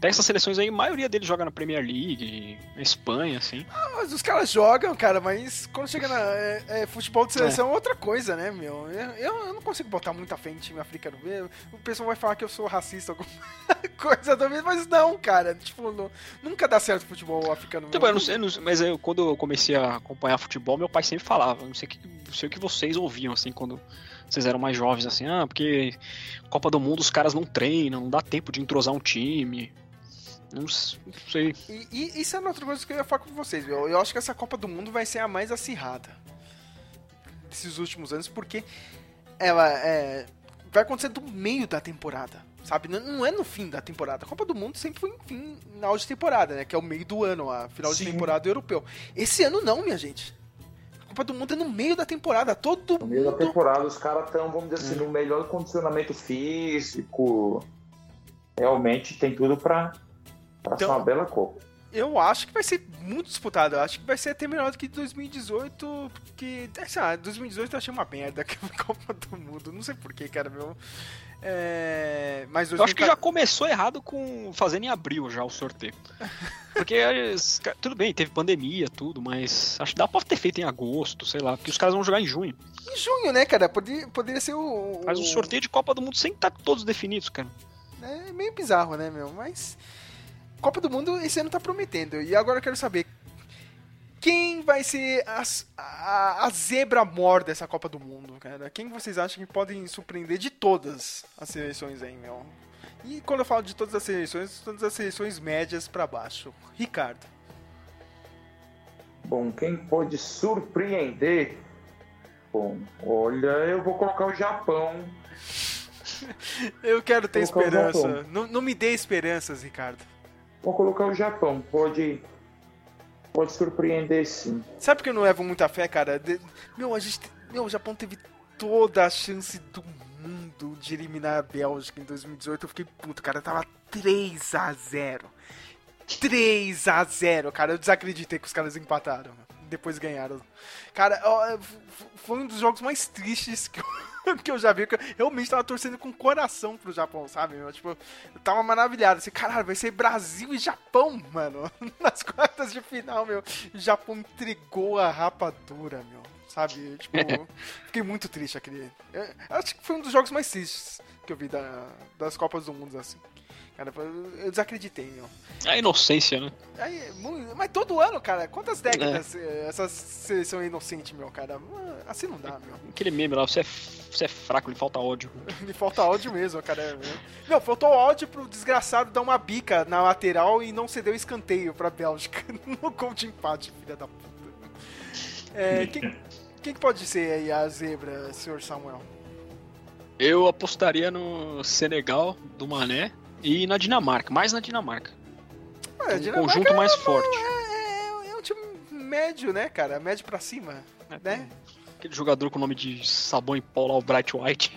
Pega essas seleções aí, a maioria deles joga na Premier League, na Espanha, assim. Mas os caras jogam, cara, mas quando chega na é, é, futebol de seleção é outra coisa, né, meu? Eu, eu- não consigo botar muita fé em time africano. Eu- O pessoal vai falar que eu sou racista, alguma coisa também, mas não, cara. Tipo, não- nunca dá certo futebol africano. Então, eu não sei, não mas eu, quando eu comecei a acompanhar futebol, meu pai sempre falava, não sei o que, não sei o que vocês ouviam, assim, quando vocês eram mais jovens, assim, ah, porque Copa do Mundo os caras não treinam, não dá tempo de entrosar um time. Não sei. E, e isso é outra coisa que eu ia falar com vocês, viu? Eu acho que essa Copa do Mundo vai ser a mais acirrada desses últimos anos, porque ela é, vai acontecer do meio da temporada, sabe? Não, não, é no fim da temporada. A Copa do Mundo sempre foi em final de temporada, né? Que é o meio do ano, a final Sim. de temporada europeu. Esse ano não, minha gente. Copa do Mundo é no meio da temporada, todo No meio mundo... da temporada, os caras estão, vamos dizer assim, no melhor condicionamento físico. Realmente tem tudo pra, pra então, ser uma bela Copa eu acho que vai ser muito disputado. Eu acho que vai ser até melhor do que 2018, porque, sei lá, 2018 eu achei uma merda que Copa do Mundo. Não sei porquê, cara, meu. É... Mas eu acho que já começou errado com fazendo em abril já o sorteio. Porque tudo bem, teve pandemia, tudo, mas acho que dá pra ter feito em agosto, sei lá, porque os caras vão jogar em junho. Em junho, né, cara? Poderia, poderia ser o. Mas o sorteio de Copa do Mundo sempre tá todos definidos, cara. É meio bizarro, né, meu? Mas. Copa do Mundo esse ano tá prometendo. E agora eu quero saber quem vai ser as, a, a, zebra mor dessa Copa do Mundo, cara? Quem vocês acham que podem surpreender de todas as seleções aí, meu? E quando eu falo de todas as seleções, todas as seleções médias para baixo. Ricardo. Bom, quem pode surpreender? Bom, olha, eu vou colocar o Japão. eu quero ter esperança. Não, não me dê esperanças, Ricardo. Vou colocar o Japão. Pode. Pode surpreender sim. Sabe que eu não levo muita fé, cara? De... Meu, a gente. Meu, o Japão teve toda a chance do mundo de eliminar a Bélgica em 2018. Eu fiquei puto, cara. Tava 3 a 0 3 a 0 cara. Eu desacreditei que os caras empataram. Depois ganharam. Cara, foi um dos jogos mais tristes que eu que eu já vi, que eu realmente tava torcendo com o coração pro Japão, sabe? Eu, tipo, eu tava maravilhado, assim, caralho, vai ser Brasil e Japão, mano. Nas quartas de final, meu. O Japão entregou a rapadura, meu. Sabe? Tipo, fiquei muito triste aquele. Acho que foi um dos jogos mais tristes que eu vi da, das Copas do Mundo, assim. Cara, eu desacreditei, meu. É a inocência, né? Aí, mas todo ano, cara, quantas décadas é. essa seleção é inocente, meu, cara? Assim não dá, meu. Aquele meme lá, você é, você é fraco, lhe falta ódio. lhe falta ódio mesmo, cara. Meu, faltou ódio pro desgraçado dar uma bica na lateral e não ceder o escanteio pra Bélgica no gol de empate, filha da puta. É, quem, quem pode ser aí a zebra, senhor Samuel? Eu apostaria no Senegal do Mané e na Dinamarca, mais na Dinamarca. É, um Dinamarca conjunto mais é, forte. É, é, é, um time médio, né, cara? Médio pra cima, é, né? Aquele jogador com o nome de sabão em pó lá, o Bright White.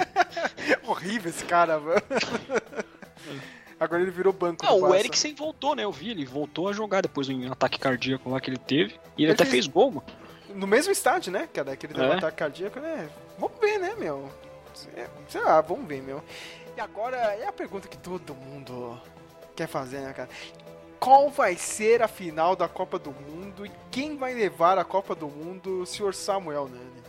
Horrível esse cara, mano. Agora ele virou banco. Não, o Eriksen voltou, né? Eu vi, ele voltou a jogar depois do ataque cardíaco lá que ele teve. E ele, ele até fez... fez gol, mano. No mesmo estádio, né? Que ele teve é. um ataque cardíaco, né? Vamos ver, né, meu? Sei lá, vamos ver, meu. E agora é a pergunta que todo mundo quer fazer, né, cara? Qual vai ser a final da Copa do Mundo e quem vai levar a Copa do Mundo, o senhor Samuel Nani?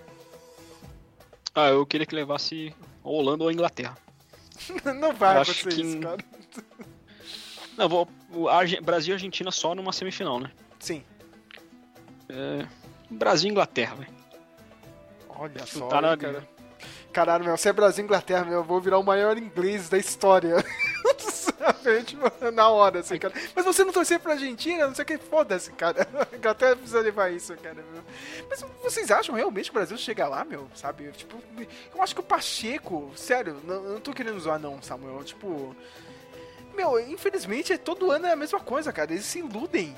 Ah, eu queria que levasse a Holanda ou a Inglaterra. Não vai eu acontecer que... isso, cara. Não, vou, Brasil e Argentina só numa semifinal, né? Sim. É, Brasil e Inglaterra, velho. Olha só, na... cara. Caralho, meu, se é Brasil e Inglaterra, meu, eu vou virar o maior inglês da história. Tipo, na hora, assim, cara. Mas você não torcer pra Argentina, não sei o que, foda-se, cara. A Inglaterra precisa levar isso, cara, meu. Mas vocês acham realmente que o Brasil chega lá, meu? Sabe? Tipo, eu acho que o Pacheco, sério, não, não tô querendo zoar, não, Samuel. Tipo. Meu, infelizmente, todo ano é a mesma coisa, cara. Eles se iludem.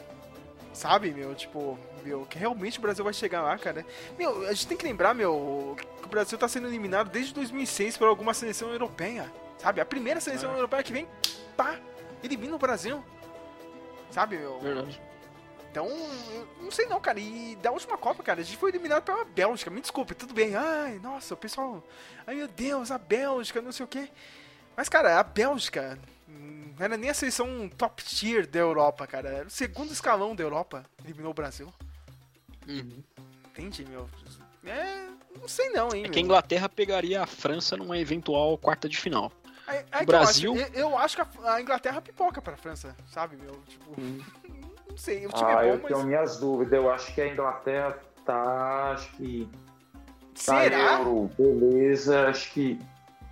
Sabe, meu? Tipo, meu, que realmente o Brasil vai chegar lá, cara. Meu, a gente tem que lembrar, meu, que o Brasil tá sendo eliminado desde 2006 por alguma seleção europeia. Sabe? A primeira seleção é. europeia que vem, pá, elimina o Brasil. Sabe, meu? Verdade. Então, não sei não, cara. E da última Copa, cara, a gente foi eliminado pela Bélgica. Me desculpe, tudo bem. Ai, nossa, o pessoal. Ai, meu Deus, a Bélgica, não sei o quê. Mas, cara, a Bélgica não era nem a seleção top tier da Europa, cara. Era o segundo escalão da Europa. Eliminou o Brasil. Uhum. Entendi, meu. É, não sei não, hein. É que a Inglaterra pegaria a França numa eventual quarta de final. É, é o Brasil. Eu acho, eu acho, que a Inglaterra pipoca pra França, sabe, meu? Tipo. Hum. Não sei, o time ah, é bom, eu mas... tenho minhas dúvidas. Eu acho que a Inglaterra tá. Acho que. Será? Euro, beleza. Acho que.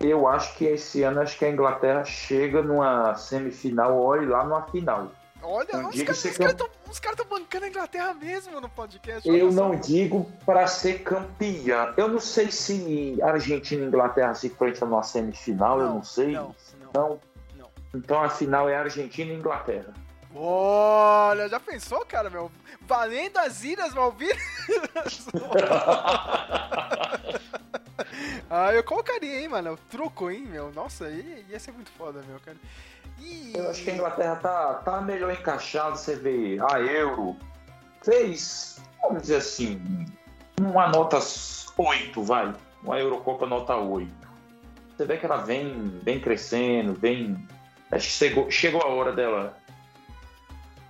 Eu acho que esse ano acho que a Inglaterra chega numa semifinal, olhe lá numa final. Olha, Não os caras ser os caras tão, os caras tão bancando a Inglaterra mesmo no podcast. olha Eu não digo para ser campeã. Eu não sei se Argentina e Inglaterra se enfrentam numa semifinal, eu não sei. Não, não. Não. Não. Então a final é Argentina e Inglaterra. Olha, já pensou, cara, meu? Valendo as Ilhas Malvinas? ah, eu colocaria, hein, mano? Troco, hein, meu? Nossa, ia, ia ser muito foda, meu, cara. E... Eu acho que a Inglaterra tá, tá melhor encaixada, você vê a Euro. Fez, vamos dizer assim, uma nota 8, vai. Uma Eurocopa nota 8. Você vê que ela vem, vem crescendo, vem. Chegou, chegou a hora dela.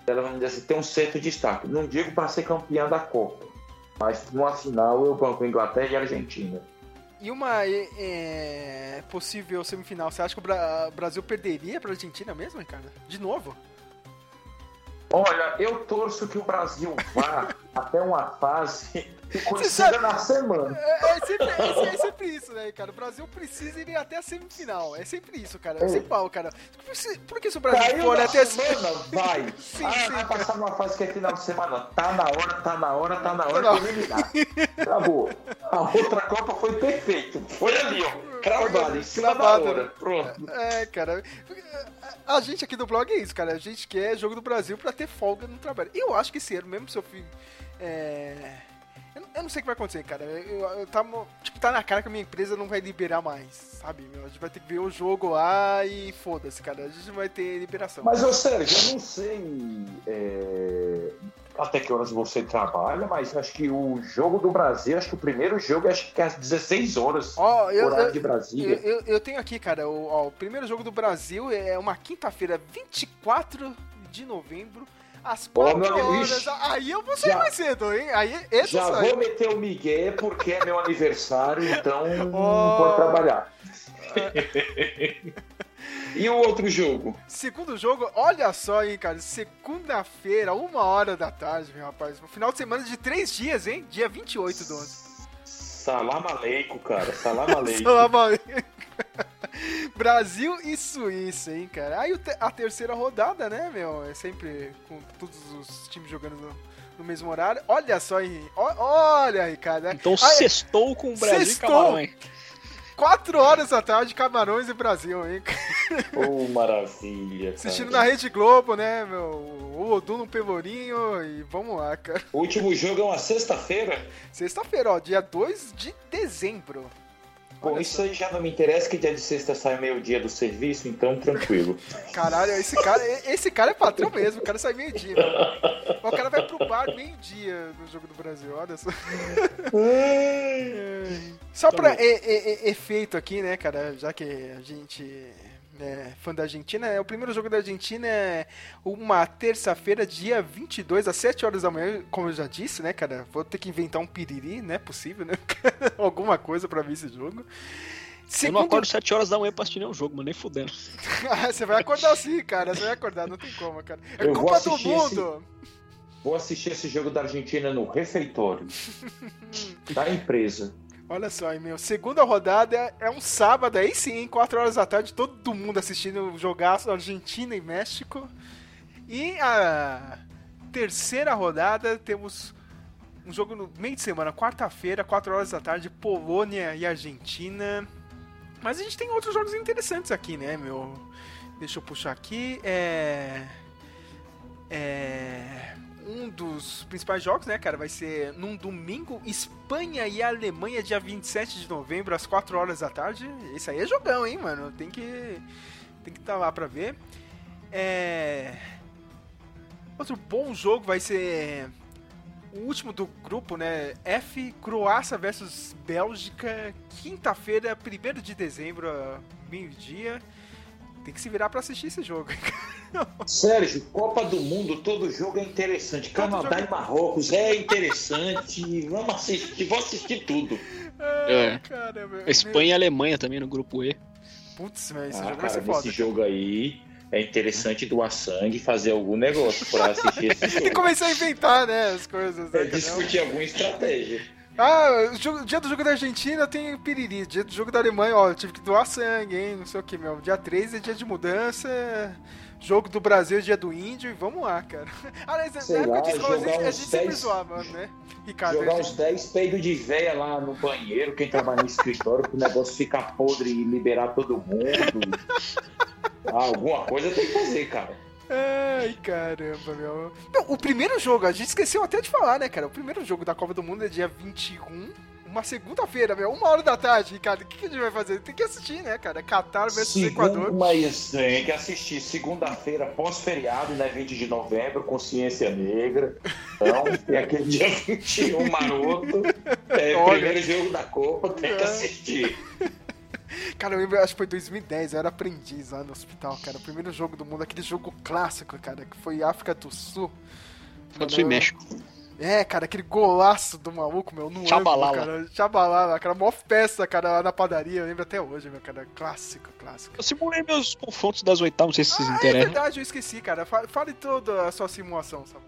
Dela, vamos dizer assim, ter um certo destaque. Não digo para ser campeã da Copa, mas numa final eu banco Inglaterra e Argentina. E uma é, possível semifinal, você acha que o Bra- Brasil perderia pra Argentina mesmo, Ricardo? De novo? Olha, eu torço que o Brasil vá até uma fase que sabe- na semana. É, é sempre, é, é sempre isso, né, cara? O Brasil precisa ir até a semifinal. É sempre isso, cara. É É. sempre pau, cara. Por que- se o Brasil Caiu for até a semana, vai. Sim, ah, sim, vai passar numa fase que é final de semana. Tá na hora, tá na hora, tá na hora de eliminar. Acabou. A outra Copa foi perfeito. Foi ali, ó. Cravado, em cima Cravado, da hora. né? Pronto. É, cara. A gente aqui do blog é isso, cara. A gente quer jogo do Brasil pra ter folga no trabalho. Eu acho que esse ano, mesmo se eu fui. É... Eu, não- eu não sei o que vai acontecer, cara. Eu, eu, tá, tipo, tá na cara que a minha empresa não vai liberar mais, sabe? meu? A gente vai ter que ver o jogo lá e foda-se, cara. A gente vai ter liberação. Mas, ô Sérgio, eu não sei é, até que horas você trabalha, mas acho que o jogo do Brasil, acho que o primeiro jogo acho que é às 16 horas, Ó, eu, horário eu, de Brasília. eu- eu tenho aqui, cara, o, ó, o primeiro jogo do Brasil é uma quinta-feira, 24 de novembro, às Ó, 4 meu amigo, horas. ixi, Aí eu vou sair já- mais cedo, hein? Aí esse Já vou meter o Miguel porque é meu aniversário, então não Oh. vou trabalhar. e o outro jogo? Segundo jogo, olha só, hein, cara. Segunda-feira, uma hora da tarde, meu rapaz. No final de semana de três dias, hein? Dia 28 do 11. Salam aleikum, cara. Salam aleikum. Salam aleikum. Brasil e Suíça, hein, cara. Aí a terceira rodada, né, meu? É sempre com todos os times jogando no, no mesmo horário. Olha só, hein? Olha, Ricardo. Então Aí, sextou com o Brasil Sextou. e Camarões. Quatro horas da tarde, Camarões e Brasil, hein? Oh, maravilha. Cara. Assistindo na Rede Globo, né, meu? O Odu no Pelourinho e vamos lá, cara. O último jogo é uma sexta-feira? Sexta-feira, ó, dia 2 de dezembro. Bom, Olha isso aí já não me interessa que dia de sexta sai meio-dia do serviço, então tranquilo. Caralho, esse cara, esse cara é patrão mesmo, o cara sai meio-dia. O cara vai pro bar meio-dia no jogo do Brasil, olha só. Só pra e- e- e- efeito aqui, né, cara, já que a gente é fã da Argentina, é, o primeiro jogo da Argentina é uma terça-feira, dia 22, às 7 horas da manhã, como eu já disse, né, cara, vou ter que inventar um piriri, não é possível, né, alguma coisa pra ver esse jogo. Eu não Segundo acordo 7 horas da manhã pra assistir nenhum jogo, mas nem fudendo. Você vai acordar sim, cara. Você vai acordar, não tem como, cara. É Eu vou culpa do assistir mundo. Vou assistir esse jogo da Argentina no refeitório da empresa. Olha só, meu. Segunda rodada é um sábado, aí sim, 4 horas da tarde, todo mundo assistindo o jogaço Argentina e México. E a terceira rodada temos um jogo no meio de semana, quarta-feira, 4 horas da tarde, Polônia e Argentina. Mas a gente tem outros jogos interessantes aqui, né, meu? Deixa eu puxar aqui. É. É. Um dos principais jogos, né, cara, vai ser num domingo, Espanha e Alemanha, dia 27 de novembro, às 4 horas da tarde. Esse aí é jogão, hein, mano? Tem que. Tem que estar lá pra ver. É. Outro bom jogo vai ser o último do grupo, né? F, Croácia versus Bélgica, quinta-feira, 1 de dezembro, meio-dia. Tem que se virar pra assistir esse jogo. Sérgio, Copa do Mundo, todo jogo é interessante. Canadá jogo- e Marrocos é interessante. Vamos assistir, vou assistir tudo. É. Cara, meu- Espanha e Alemanha também no grupo E. Putz, velho, esse Ah, jogo vai cara, ser nesse foda. jogo aí é interessante doar sangue e fazer algum negócio pra assistir esse Tem que jogo. começar a inventar, né, as coisas. Né, É, discutir alguma estratégia. Ah, dia do jogo da Argentina tem piriri. Dia do jogo da Alemanha, ó, eu tive que doar sangue, hein? Não sei o que, meu. Dia 3 é dia de mudança. Jogo do Brasil é dia do índio. E vamos lá, cara. Aliás, Sei na época lá, de escola a gente, a gente sempre 10 zoava, né? Ricardo, Jogar a uns gente- 10 peidos de véia lá no banheiro, quem trabalha no escritório, pro negócio ficar podre e liberar todo mundo. Ah, alguma coisa tem que fazer, cara. Ai, caramba, meu. Não, o primeiro jogo, a gente esqueceu até de falar, né, cara? O primeiro jogo da Copa do Mundo é dia 21, uma segunda-feira, meu. Uma hora da tarde, Ricardo. O que, que a gente vai fazer? Tem que assistir, né, cara? Qatar versus Equador. Mas tem que assistir segunda-feira, pós-feriado, né? 20 de novembro, Consciência Negra. Então, tem aquele dia 21 maroto. É, Olha. primeiro jogo da Copa, tem que É. assistir. Cara, eu lembro, acho que foi 2010, eu era aprendiz lá no hospital, cara. O primeiro jogo do mundo, aquele jogo clássico, cara, que foi África do Sul. África do Sul e México. É, cara, aquele golaço do maluco, meu, no Tchabalala. ângulo, cara. Chabalala, cara, maior festa, cara, lá na padaria, eu lembro até hoje, meu, cara. Clássico, clássico. Eu simulei meus confrontos das oitavas, não sei se vocês Ah, é interessam. verdade, eu esqueci, cara. Fa- Fale toda a sua simulação, sabe?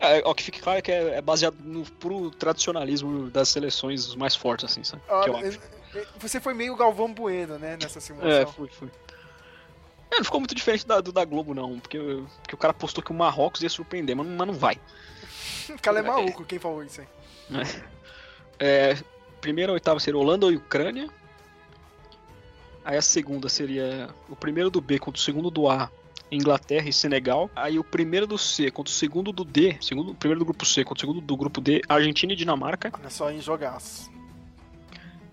É, ó, que fique claro que é, é baseado no puro tradicionalismo das seleções mais fortes, assim, sabe? Ah, é- é- Você foi meio Galvão Bueno, né, nessa É, simulação. fui, fui. É, não ficou muito diferente da, do da Globo, não, porque, porque o cara postou que o Marrocos ia surpreender, mas, não- mas não vai. o cara é maluco, quem falou isso aí? É, primeira oitava seria Holanda ou Ucrânia. Aí a segunda seria o primeiro do B contra o segundo do A, Inglaterra e Senegal. Aí o primeiro do C contra o segundo do D, segundo, o primeiro do grupo C contra o segundo do grupo D, Argentina e Dinamarca. Olha só em jogaço.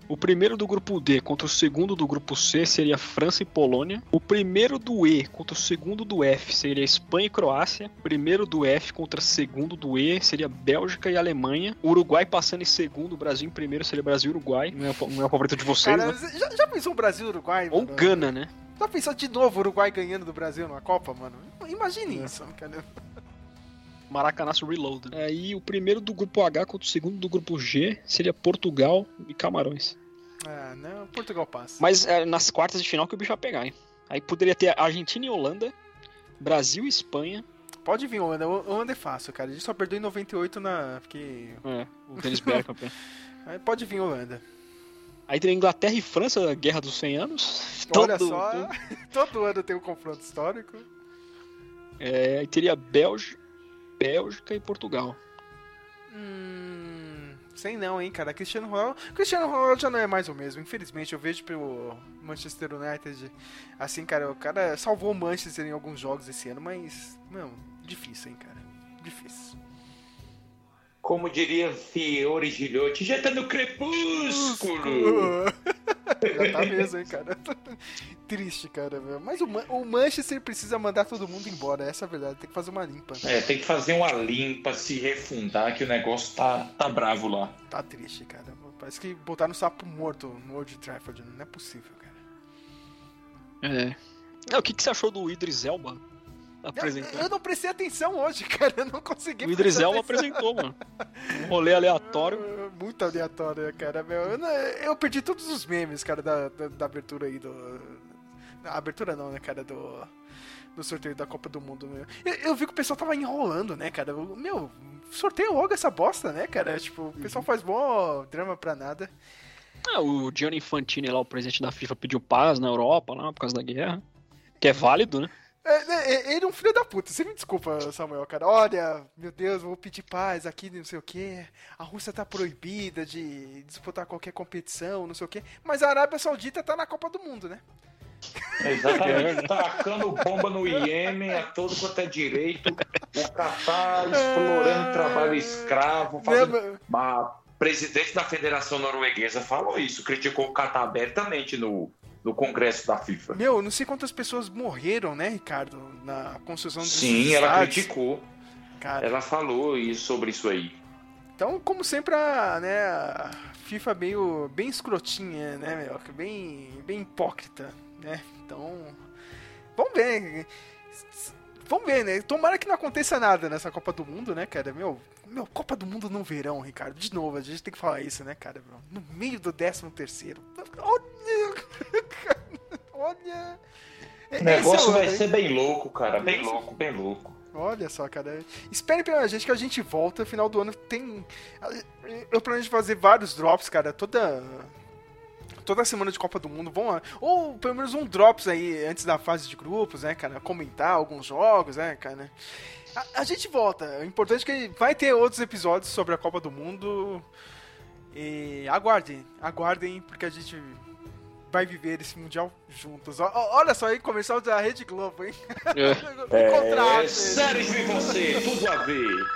O primeiro do grupo D contra o segundo do grupo C seria França e Polônia. O primeiro do E contra o segundo do F seria Espanha e Croácia. O primeiro do F contra o segundo do E seria Bélgica e Alemanha. O Uruguai passando em segundo, o Brasil em primeiro seria Brasil e Uruguai. Não é, o- não é o favorito de vocês, Cara, né? já, já pensou o Brasil e Uruguai? Ou mano? Gana, né? Já pensou de novo o Uruguai ganhando do Brasil numa Copa, mano? Imagine É. isso, cara. Maracanaço Reload. Aí o primeiro do grupo H contra o segundo do grupo G seria Portugal e Camarões. Ah, não, Portugal passa. Mas é nas quartas de final que o bicho vai pegar, hein? Aí poderia ter Argentina e Holanda, Brasil e Espanha. Pode vir, Holanda. Holanda é fácil, cara. A gente só perdeu em 98 na. Porque. É, o Denis Bergkamp. né? Aí Pode vir, Holanda. Aí teria Inglaterra e França, Guerra dos 100 Anos. Olha Todo- só, todo- todo ano tem um confronto histórico. É, aí teria Bélgica, Bélgica e Portugal. Hum. Sei não, hein, cara. Cristiano Ronaldo. Cristiano Ronaldo já não é mais o mesmo. Infelizmente, eu vejo pelo Manchester United. Assim, cara, o cara salvou o Manchester em alguns jogos esse ano, mas. Não, difícil, hein, cara. Difícil. Como diria Fiore Gilhote, já tá no crepúsculo. Já tá mesmo, hein, cara. Triste, cara, meu. Mas o, Man- o Manchester precisa mandar todo mundo embora, essa é a verdade. Tem que fazer uma limpa. É, tem que fazer uma limpa, se refundar, que o negócio tá, tá bravo lá. Tá triste, cara. Parece que botaram um sapo morto no Old Trafford. Não é possível, cara. É. É, o que, que você achou do Idris Elba apresentando? eu não prestei atenção hoje, cara. Eu não consegui O Idris Elba apresentou, mano. Um rolê aleatório. Ah, Muito aleatório, cara. Meu, eu, eu perdi todos os memes, cara, da, da, da abertura aí do. A abertura não, né, cara, do. Sorteio da Copa do Mundo. Eu, eu vi que o pessoal tava enrolando, né, cara? Eu- Meu, sorteia logo essa bosta, né, cara? Tipo, o pessoal faz bom drama pra nada. Ah, o Gianni Infantini lá, o presidente da FIFA, pediu paz na Europa lá por causa da guerra. Que é válido, né? É, é, ele é um filho da puta, você me desculpa, Samuel, cara. Olha, meu Deus, vou pedir paz aqui, não sei o que. A Rússia tá proibida de disputar qualquer competição, não sei o que. Mas a Arábia Saudita tá na Copa do Mundo, né? Exatamente. Tacando bomba no Iêmen a todo quanto é direito. O Catar explorando trabalho escravo. Fazendo... Né, A presidente da Federação Norueguesa falou isso, criticou o Catar abertamente no, no Congresso da FIFA. Meu, eu não sei quantas pessoas morreram, né, Ricardo, na construção dos Sim, ela criticou. Cara, Ela falou sobre isso aí. Então, como sempre, a, né, a FIFA meio bem escrotinha, né, meu? Bem, bem hipócrita, né? Então, vamos ver. Vamos ver, né? Tomara que não aconteça nada nessa Copa do Mundo, né, cara? Meu, meu Copa do Mundo no verão, Ricardo. De novo, a gente tem que falar isso, né, cara? No meio do 13 terceiro. O negócio Esse é vai ser bem louco, cara. Bem louco, bem louco. Olha só, cara. Espere pela gente que a gente volta. Final do ano tem. Eu planejo fazer vários drops, cara. Toda. Toda semana de Copa do Mundo. Vão lá. Ou pelo menos um drops aí antes da fase de grupos, né, cara? Comentar alguns jogos, né, cara? A, a gente volta. O importante é que vai ter outros episódios sobre a Copa do Mundo. E aguardem, aguardem, porque a gente vai viver esse Mundial juntos. O, olha só aí, comercial da Rede Globo, hein? É, é sério de você, tudo a ver.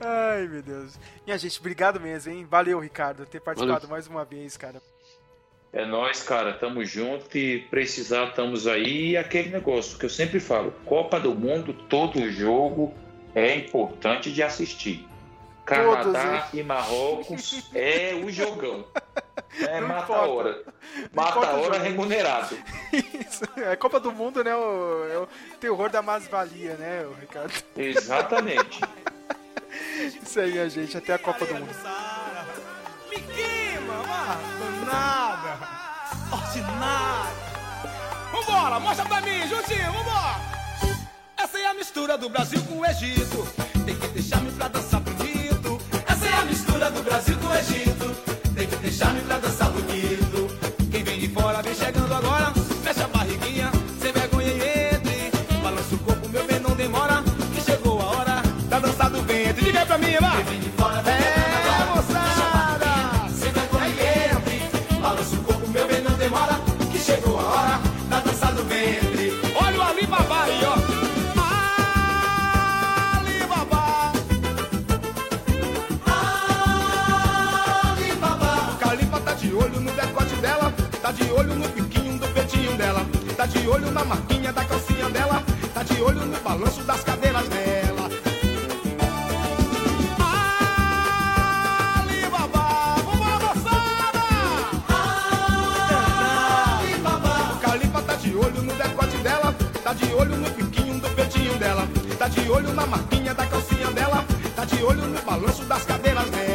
Ai, meu Deus. Minha gente, obrigado mesmo, hein? Valeu, Ricardo, por ter participado Valeu. mais uma vez, cara. É nós, cara, tamo junto e precisar estamos aí. E aquele negócio que eu sempre falo, Copa do Mundo, todo jogo é importante de assistir. Canadá Todos, e Marrocos é o jogão. É não mata a hora. Mata a hora remunerado. Isso. É Copa do Mundo, né? O, é o terror da mais-valia, né, o Ricardo? Exatamente. Isso aí, minha gente. Até a Copa do Mundo. Me queima, nada. Ordinário. Vambora, mostra pra mim, juntinho, vambora. Essa é a mistura do Brasil com o Egito. Tem que deixar-me pra dançar mistura do Brasil com o Egito. Tem que deixar-me pra dançar bonito. Quem vem de fora vem chegando agora. Mexe a barriguinha, sem vergonha e entre. Balança o corpo, meu bem, não demora. Que chegou a hora da dança do ventre. Diga pra mim, vai! Olho na marquinha da calcinha dela. Tá de olho no balanço das cadeiras dela. Alibaba, vamos moçada! O Calipa tá de olho no decote dela. Tá de olho no biquinho do peitinho dela. Tá de olho na marquinha da calcinha dela. Tá de olho no balanço das cadeiras dela.